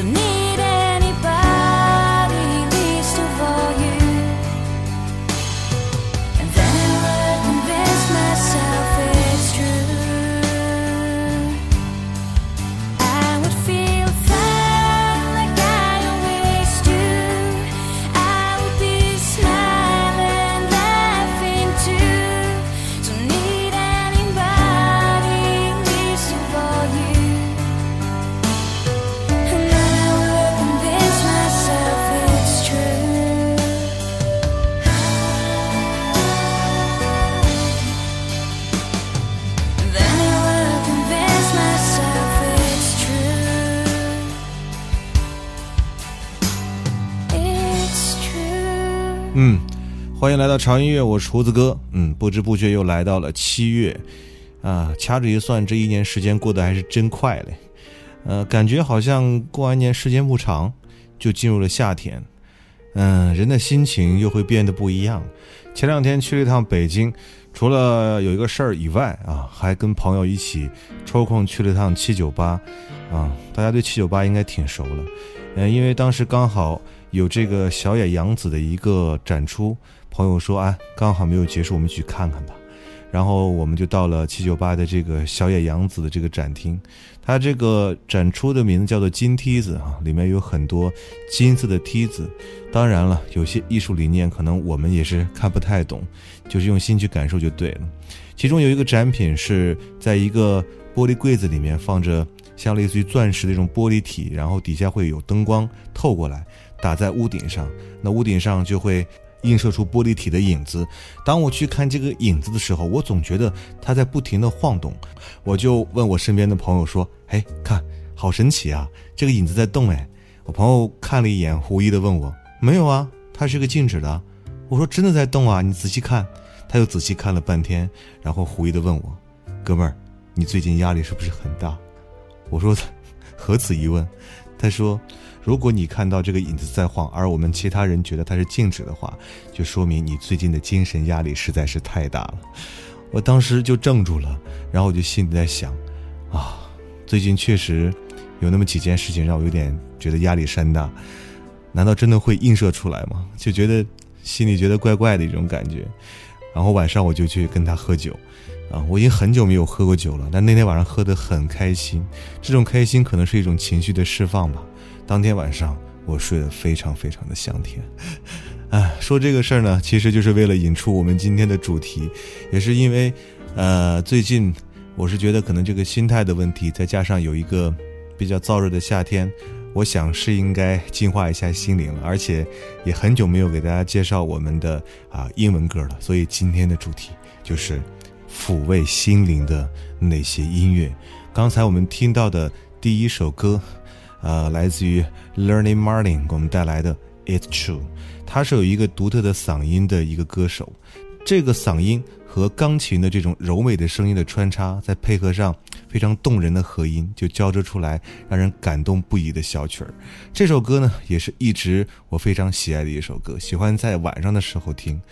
to me 欢迎来到潮音乐，我是厨子哥。嗯，不知不觉又来到了七月，啊，掐指一算，这一年时间过得还是真快嘞。呃，感觉好像过完年时间不长，就进入了夏天。嗯，人的心情又会变得不一样。前两天去了一趟北京，除了有一个事儿以外啊，还跟朋友一起抽空去了一趟七九八，啊，大家对七九八应该挺熟了，嗯，因为当时刚好有这个小野洋子的一个展出，朋友说啊，刚好没有结束，我们去看看吧。然后我们就到了七九八的这个小野洋子的这个展厅，它这个展出的名字叫做金梯子啊，里面有很多金色的梯子。当然了，有些艺术理念可能我们也是看不太懂，就是用心去感受就对了。其中有一个展品是在一个玻璃柜子里面放着像类似于钻石的这种玻璃体，然后底下会有灯光透过来打在屋顶上，那屋顶上就会。映射出玻璃体的影子。当我去看这个影子的时候，我总觉得它在不停的晃动。我就问我身边的朋友说：“哎，看，好神奇啊，这个影子在动哎。”我朋友看了一眼，狐疑的问我：“没有啊，它是个静止的。”我说：“真的在动啊，你仔细看。”他又仔细看了半天，然后狐疑的问我：“哥们儿，你最近压力是不是很大？”我说：“何此疑问？”他说。如果你看到这个影子在晃，而我们其他人觉得它是静止的话，就说明你最近的精神压力实在是太大了。我当时就怔住了，然后我就心里在想，啊，最近确实有那么几件事情让我有点觉得压力山大，难道真的会映射出来吗？就觉得心里觉得怪怪的一种感觉。然后晚上我就去跟他喝酒，啊，我已经很久没有喝过酒了，但那天晚上喝得很开心，这种开心可能是一种情绪的释放吧。当天晚上我睡得非常非常的香甜，哎，说这个事儿呢，其实就是为了引出我们今天的主题，也是因为，呃，最近我是觉得可能这个心态的问题，再加上有一个比较燥热的夏天，我想是应该净化一下心灵了，而且也很久没有给大家介绍我们的啊英文歌了，所以今天的主题就是抚慰心灵的那些音乐。刚才我们听到的第一首歌。呃，来自于 Learning Martin 给我们带来的 It's True，他是有一个独特的嗓音的一个歌手，这个嗓音和钢琴的这种柔美的声音的穿插，再配合上非常动人的和音，就交织出来让人感动不已的小曲儿。这首歌呢，也是一直我非常喜爱的一首歌，喜欢在晚上的时候听，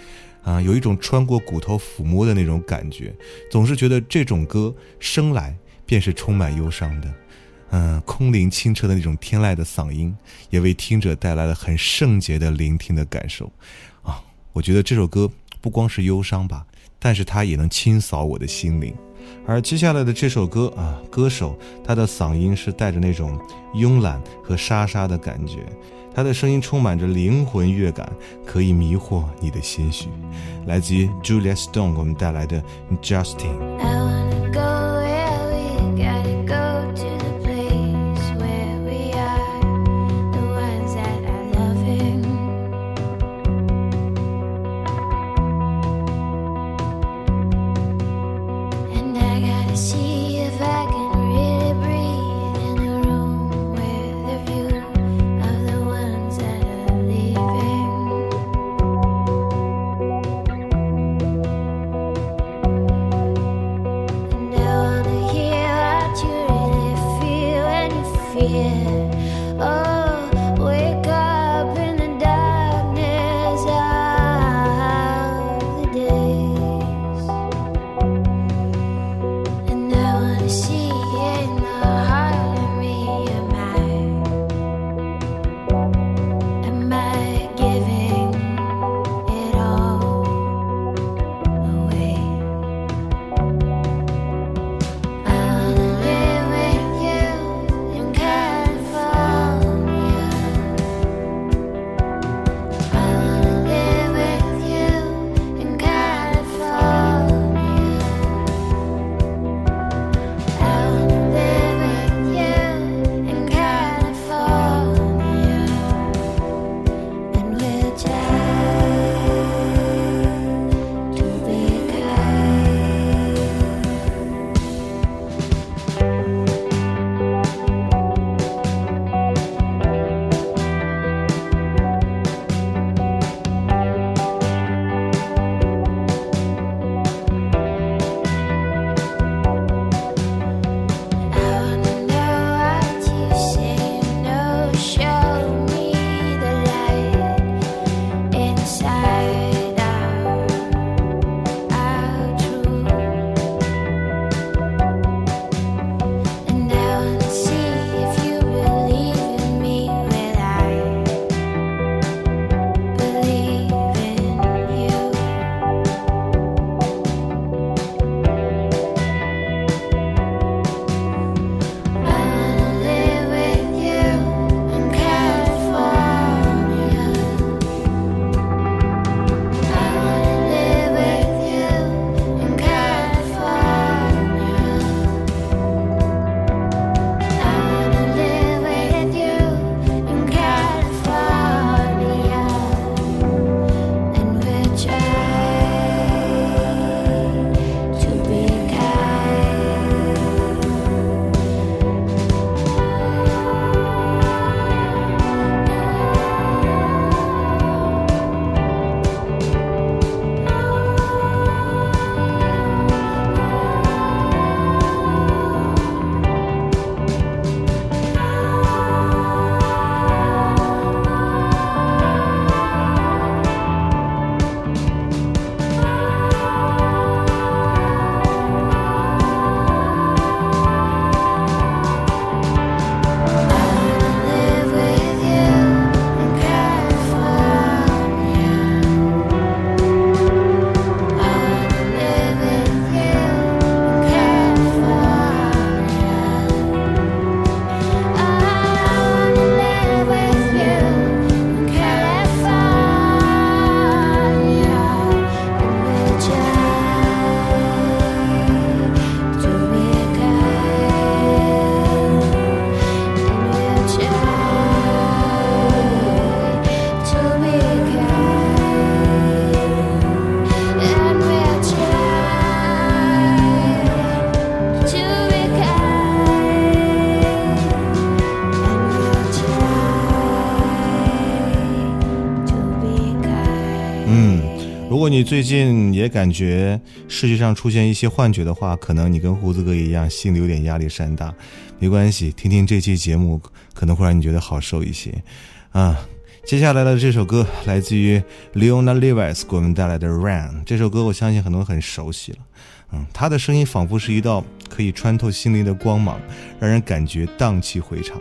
啊，有一种穿过骨头抚摸的那种感觉，总是觉得这种歌生来便是充满忧伤的。嗯，空灵清澈的那种天籁的嗓音，也为听者带来了很圣洁的聆听的感受，啊，我觉得这首歌不光是忧伤吧，但是它也能清扫我的心灵。而接下来的这首歌啊，歌手他的嗓音是带着那种慵懒和沙沙的感觉，他的声音充满着灵魂乐感，可以迷惑你的心绪。来自于 Julia Stone 给我们带来的 Justin。你最近也感觉世界上出现一些幻觉的话，可能你跟胡子哥一样，心里有点压力山大。没关系，听听这期节目可能会让你觉得好受一些。啊，接下来的这首歌来自于 Leona Lewis 给我们带来的《Rain》。这首歌我相信很多人很熟悉了。嗯，他的声音仿佛是一道可以穿透心灵的光芒，让人感觉荡气回肠。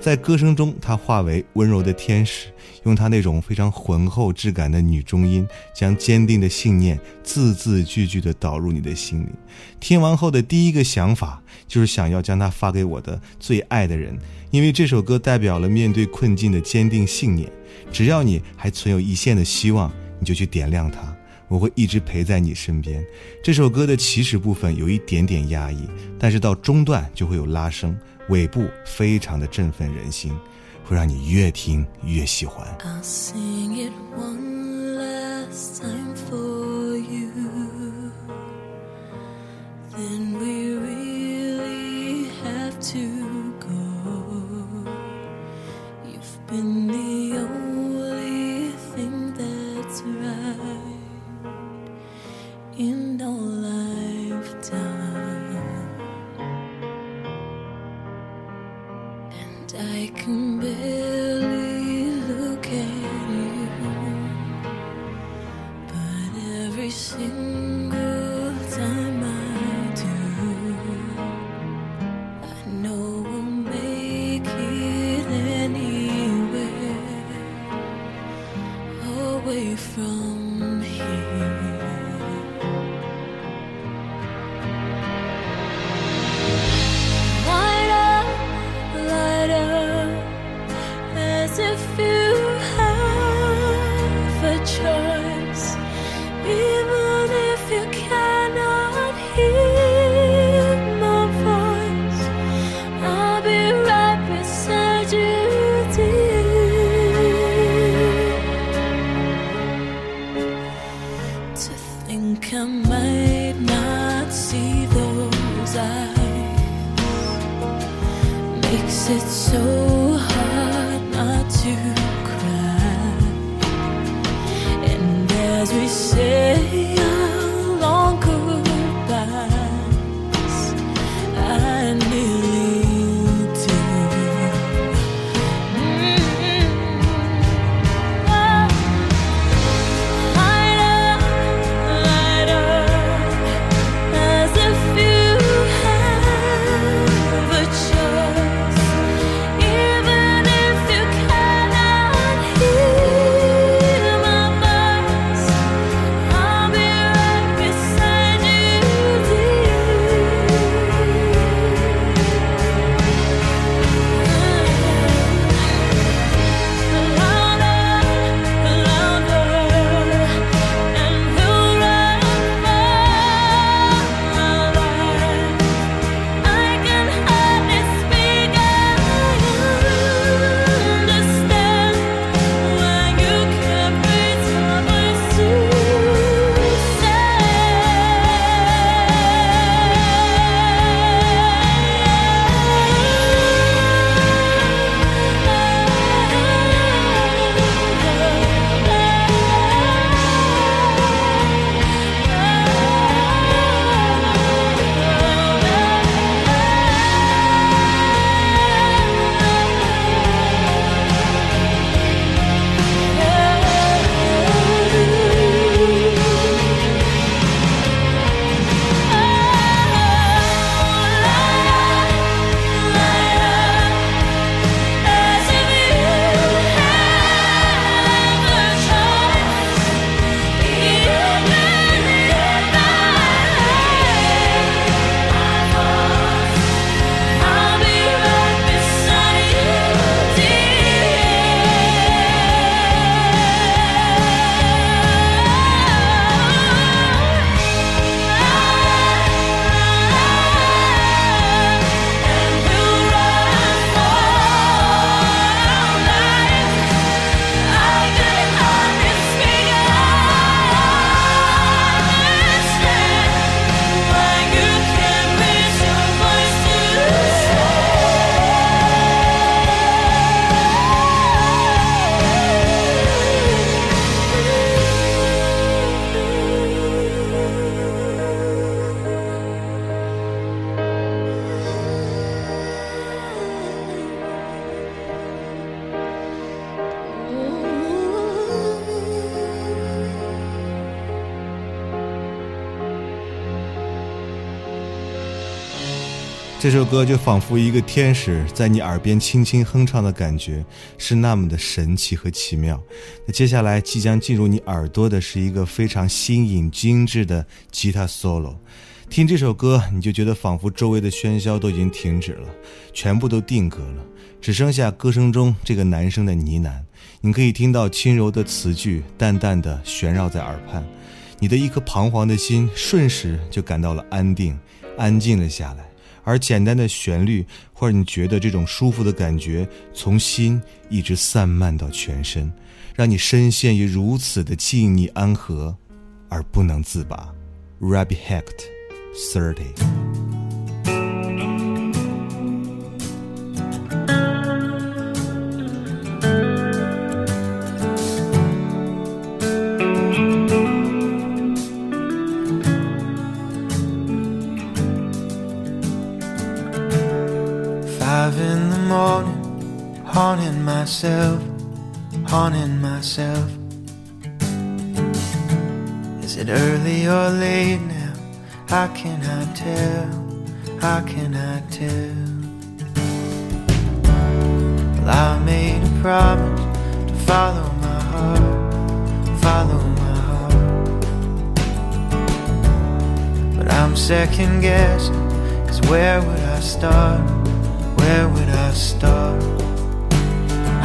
在歌声中，她化为温柔的天使，用她那种非常浑厚质感的女中音，将坚定的信念字字句句地导入你的心里。听完后的第一个想法就是想要将它发给我的最爱的人，因为这首歌代表了面对困境的坚定信念。只要你还存有一线的希望，你就去点亮它。我会一直陪在你身边。这首歌的起始部分有一点点压抑，但是到中段就会有拉升，尾部非常的振奋人心，会让你越听越喜欢。这首歌就仿佛一个天使在你耳边轻轻哼唱的感觉，是那么的神奇和奇妙。那接下来即将进入你耳朵的是一个非常新颖精致的吉他 solo。听这首歌，你就觉得仿佛周围的喧嚣都已经停止了，全部都定格了，只剩下歌声中这个男生的呢喃。你可以听到轻柔的词句淡淡的旋绕在耳畔，你的一颗彷徨的心瞬时就感到了安定，安静了下来。而简单的旋律，会让你觉得这种舒服的感觉从心一直散漫到全身，让你深陷于如此的静谧安和，而不能自拔。Rabbi Hecht Thirty。myself, haunting myself. Is it early or late now? How can I tell? How can I tell? Well, I made a promise to follow my heart, follow my heart. But I'm second guessing, cause where would I start? Where would I start?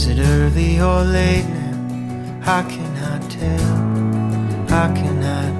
Is it early or late now? I cannot tell. I cannot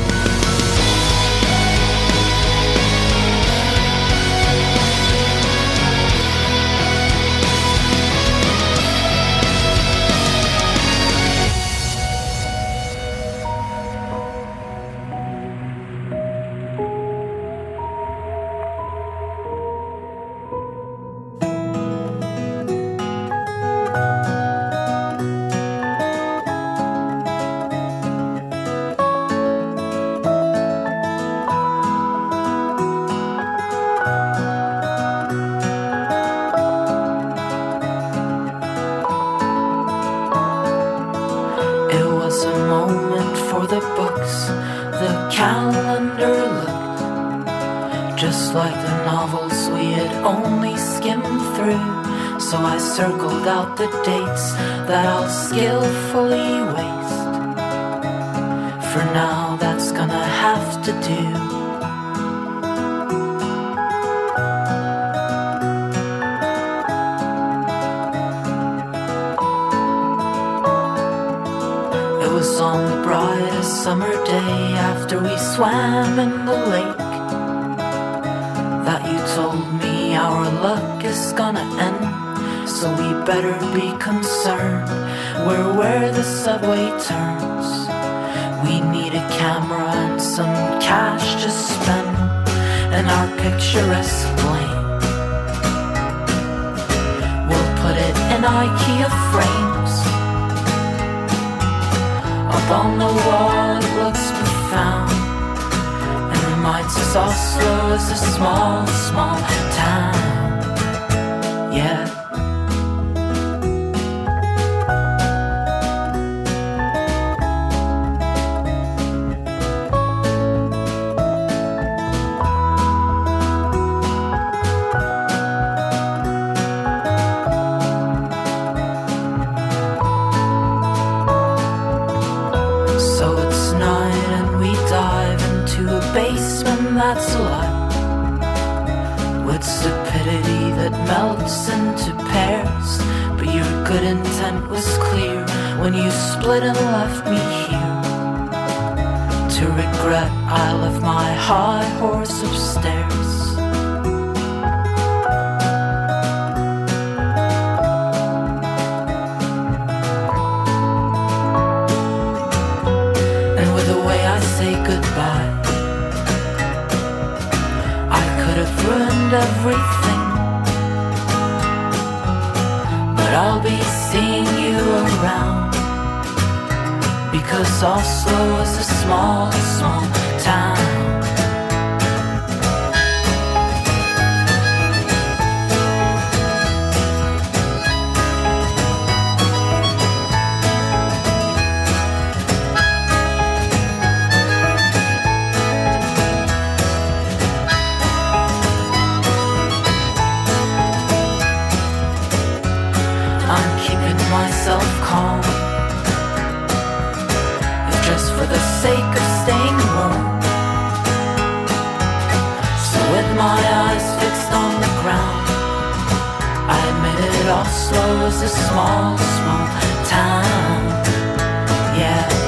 Circled out the dates that I'll skillfully waste. For now, that's gonna have to do. It was on the brightest summer day after we swam better be concerned. We're where the subway turns. We need a camera and some cash to spend and our picturesque blame. We'll put it in IKEA frames. Up on the wall, it looks profound and reminds us Oslo is a small, small town. Yeah. would have loved me. Oslo is a small, small town. Oslo is a small, small town. Yeah.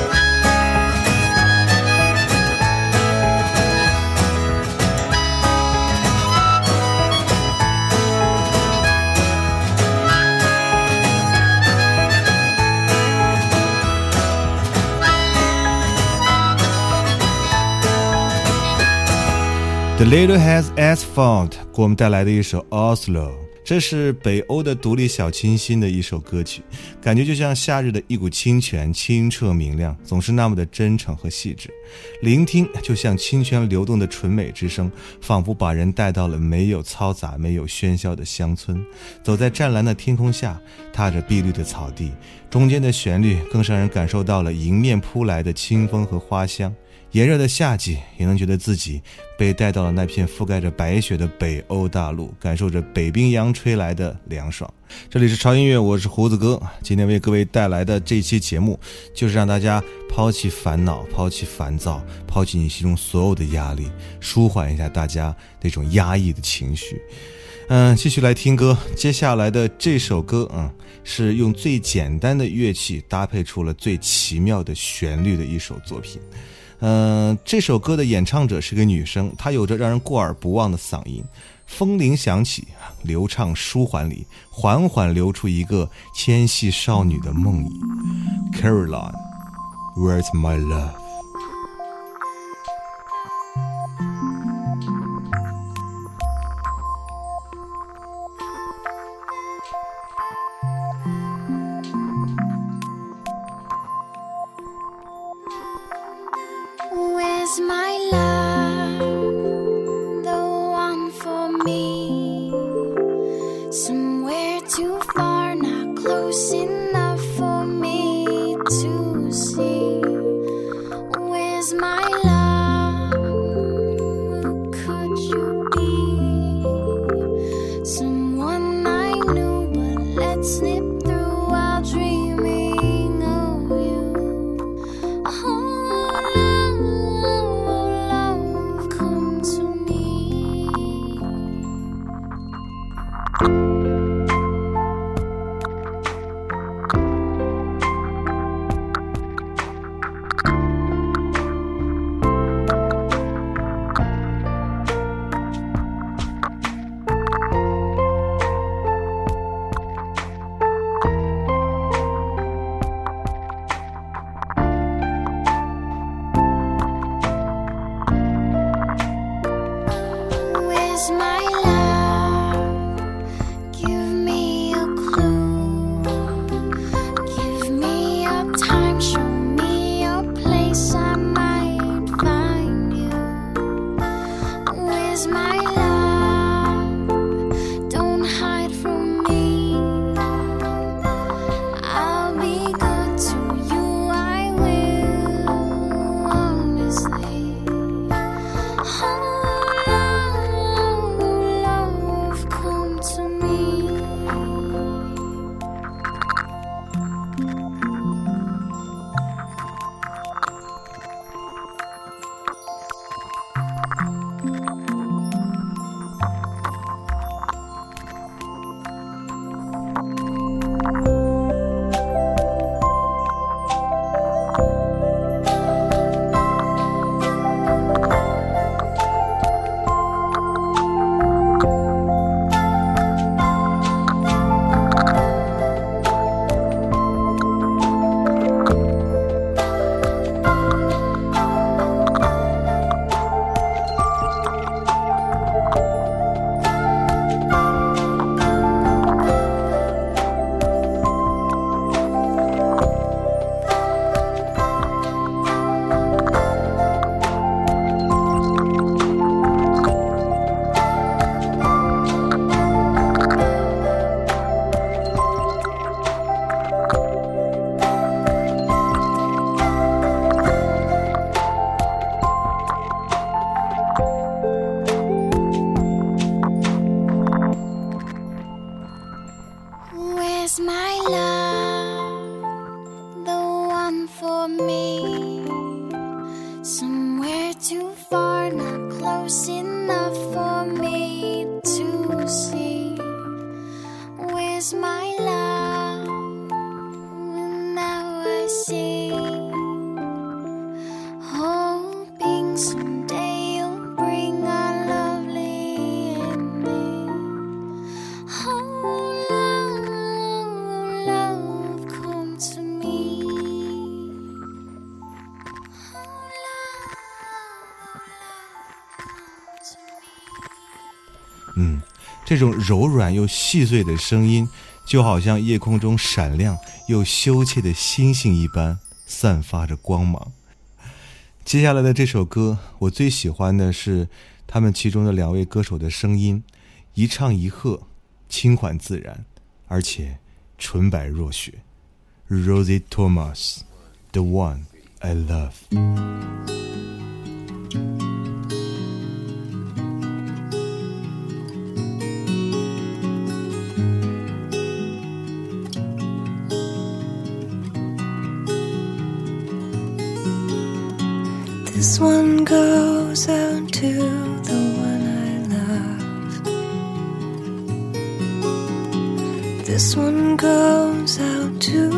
The Little Has Asphalt 给我们带来的一首 Oslo， 这是北欧的独立小清新的一首歌曲，感觉就像夏日的一股清泉，清澈明亮，总是那么的真诚和细致。聆听就像清泉流动的纯美之声，仿佛把人带到了没有嘈杂、没有喧嚣的乡村。走在湛蓝的天空下，踏着碧绿的草地，中间的旋律更让人感受到了迎面扑来的清风和花香。炎热的夏季，也能觉得自己被带到了那片覆盖着白雪的北欧大陆，感受着北冰洋吹来的凉爽。这里是潮音乐，我是胡子哥。今天为各位带来的这期节目，就是让大家抛弃烦恼、抛弃烦躁、抛弃你心中所有的压力，舒缓一下大家那种压抑的情绪。嗯，继续来听歌。接下来的这首歌，嗯，是用最简单的乐器搭配出了最奇妙的旋律的一首作品。嗯，这首歌的演唱者是个女生，她有着让人过耳不忘的嗓音，风铃响起，流畅舒缓里，缓缓流出一个纤细少女的梦呓。Caroline，Where's my love？is my life. 这种柔软又细碎的声音，就好像夜空中闪亮又羞怯的星星一般，散发着光芒。接下来的这首歌，我最喜欢的是他们其中的两位歌手的声音，一唱一和，轻缓自然，而且纯白若雪。Rosie Thomas，The One I Love。This one goes out to the one I love. This one goes out to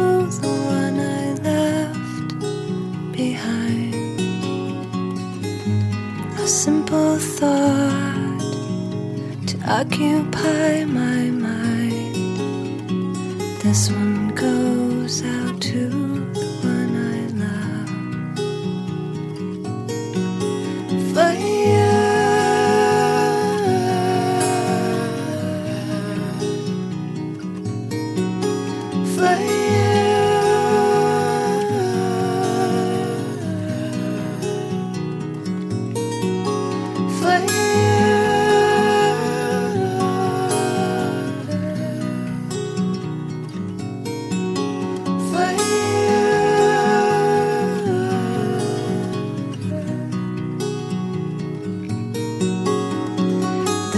the one I left behind. A simple thought to occupy my mind. This one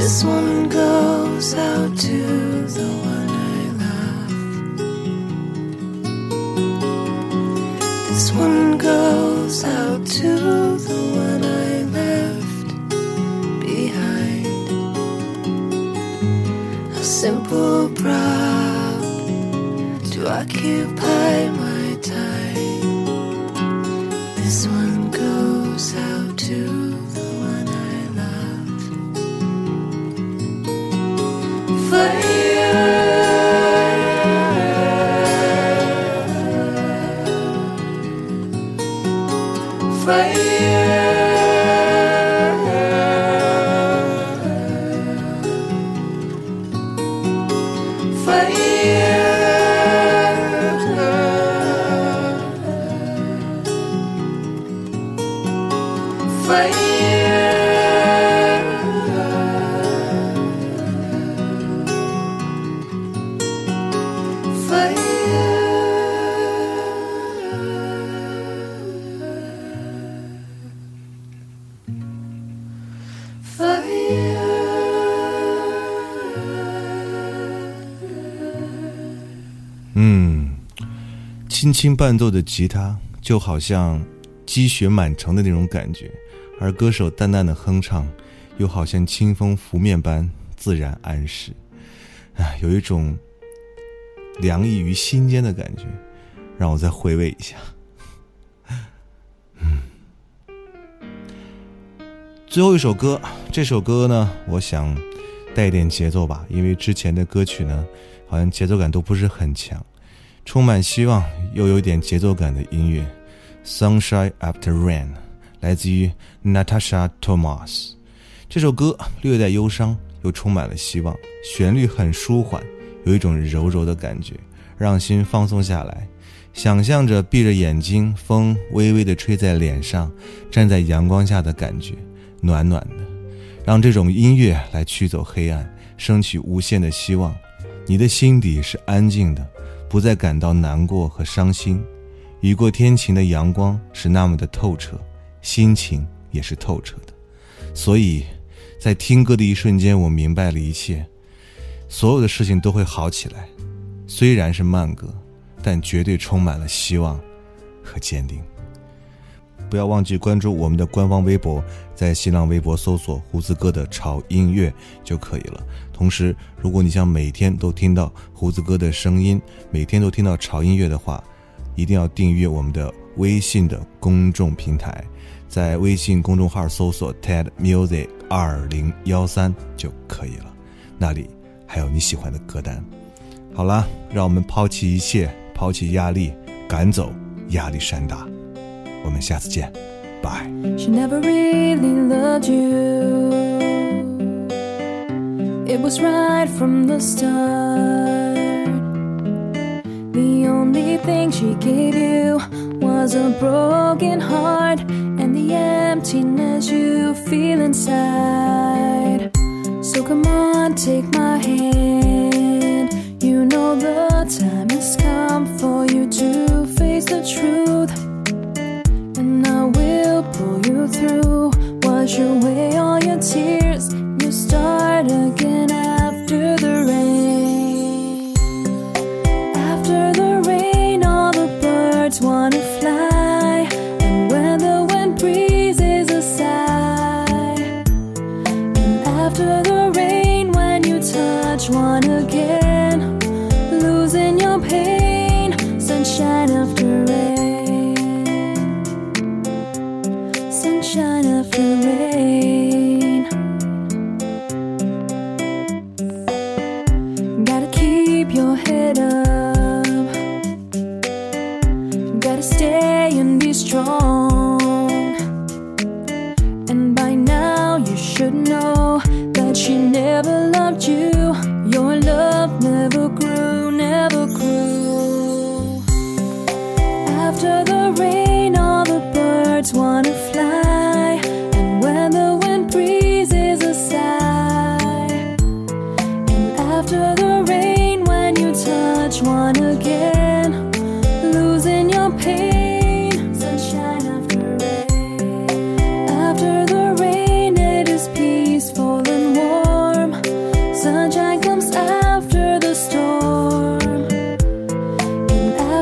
This one goes out to the one I love. This one goes out to the one I left behind. A simple 轻轻伴奏的吉他，就好像积雪满城的那种感觉，而歌手淡淡的哼唱，又好像清风拂面般自然安适，哎，有一种凉意于心间的感觉。让我再回味一下。嗯，最后一首歌，这首歌呢，我想带一点节奏吧，因为之前的歌曲呢，好像节奏感都不是很强，充满希望又有点节奏感的音乐，《Sunshine After Rain》来自于 Natasha Thomas。这首歌略带忧伤，又充满了希望，旋律很舒缓，有一种柔柔的感觉，让心放松下来。想象着闭着眼睛，风微微的吹在脸上，站在阳光下的感觉，暖暖的，让这种音乐来驱走黑暗，升起无限的希望。你的心底是安静的，不再感到难过和伤心。雨过天晴的阳光是那么的透彻，心情也是透彻的。所以，在听歌的一瞬间，我明白了一切，所有的事情都会好起来。虽然是慢歌。但绝对充满了希望和坚定。不要忘记关注我们的官方微博，在新浪微博搜索“胡子哥的潮音乐”就可以了。同时，如果你想每天都听到胡子哥的声音，每天都听到潮音乐的话，一定要订阅我们的微信的公众平台，在微信公众号搜索 “TED Music 二零幺三”就可以了，那里还有你喜欢的歌单。好啦，让我们抛弃一切。抛弃压力，赶走压力山大。我们下次见，拜。 She never really loved you. It was right from the start. The only thing she gave you was a broken heart and the emptiness you feel inside. So come on, take my hand. You know the time has come for you to face the truth. And I will pull you through. Wash away all your tears. You start again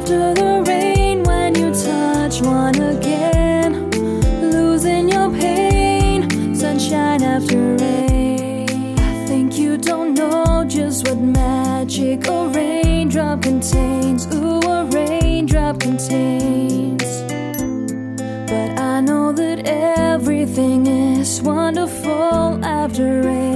after the rain, when you touch one again, losing your pain, sunshine after rain. I think you don't know just what magic a raindrop contains. Ooh, a raindrop contains. But I know that everything is wonderful after rain.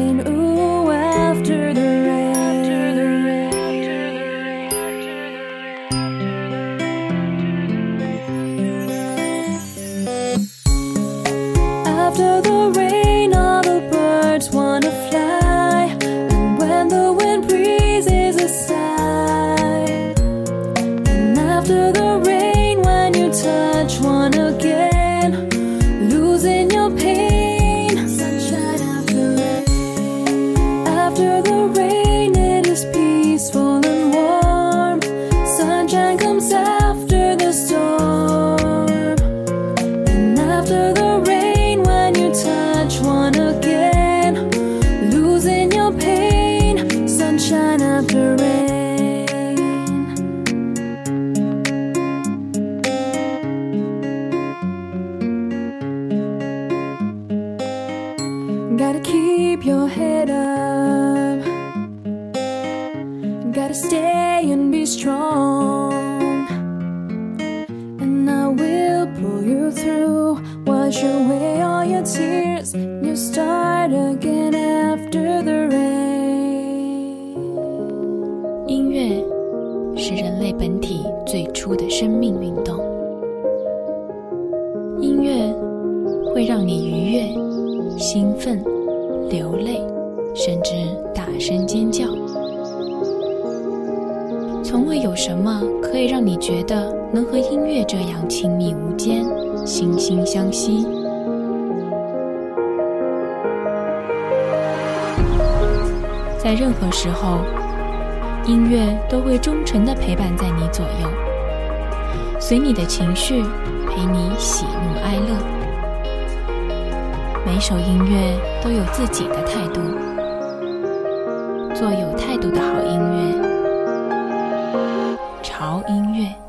keep your head up. Gotta stay and be strong. And I will pull you through, wash away all your tears. You start again after the rain. 音乐是人类本体最初的生命 觉得能和音乐这样亲密无间、惺惺相惜。在任何时候，音乐都会忠诚地陪伴在你左右，随你的情绪，陪你喜怒哀乐。每首音乐都有自己的态度，做有态度的好音乐，音乐。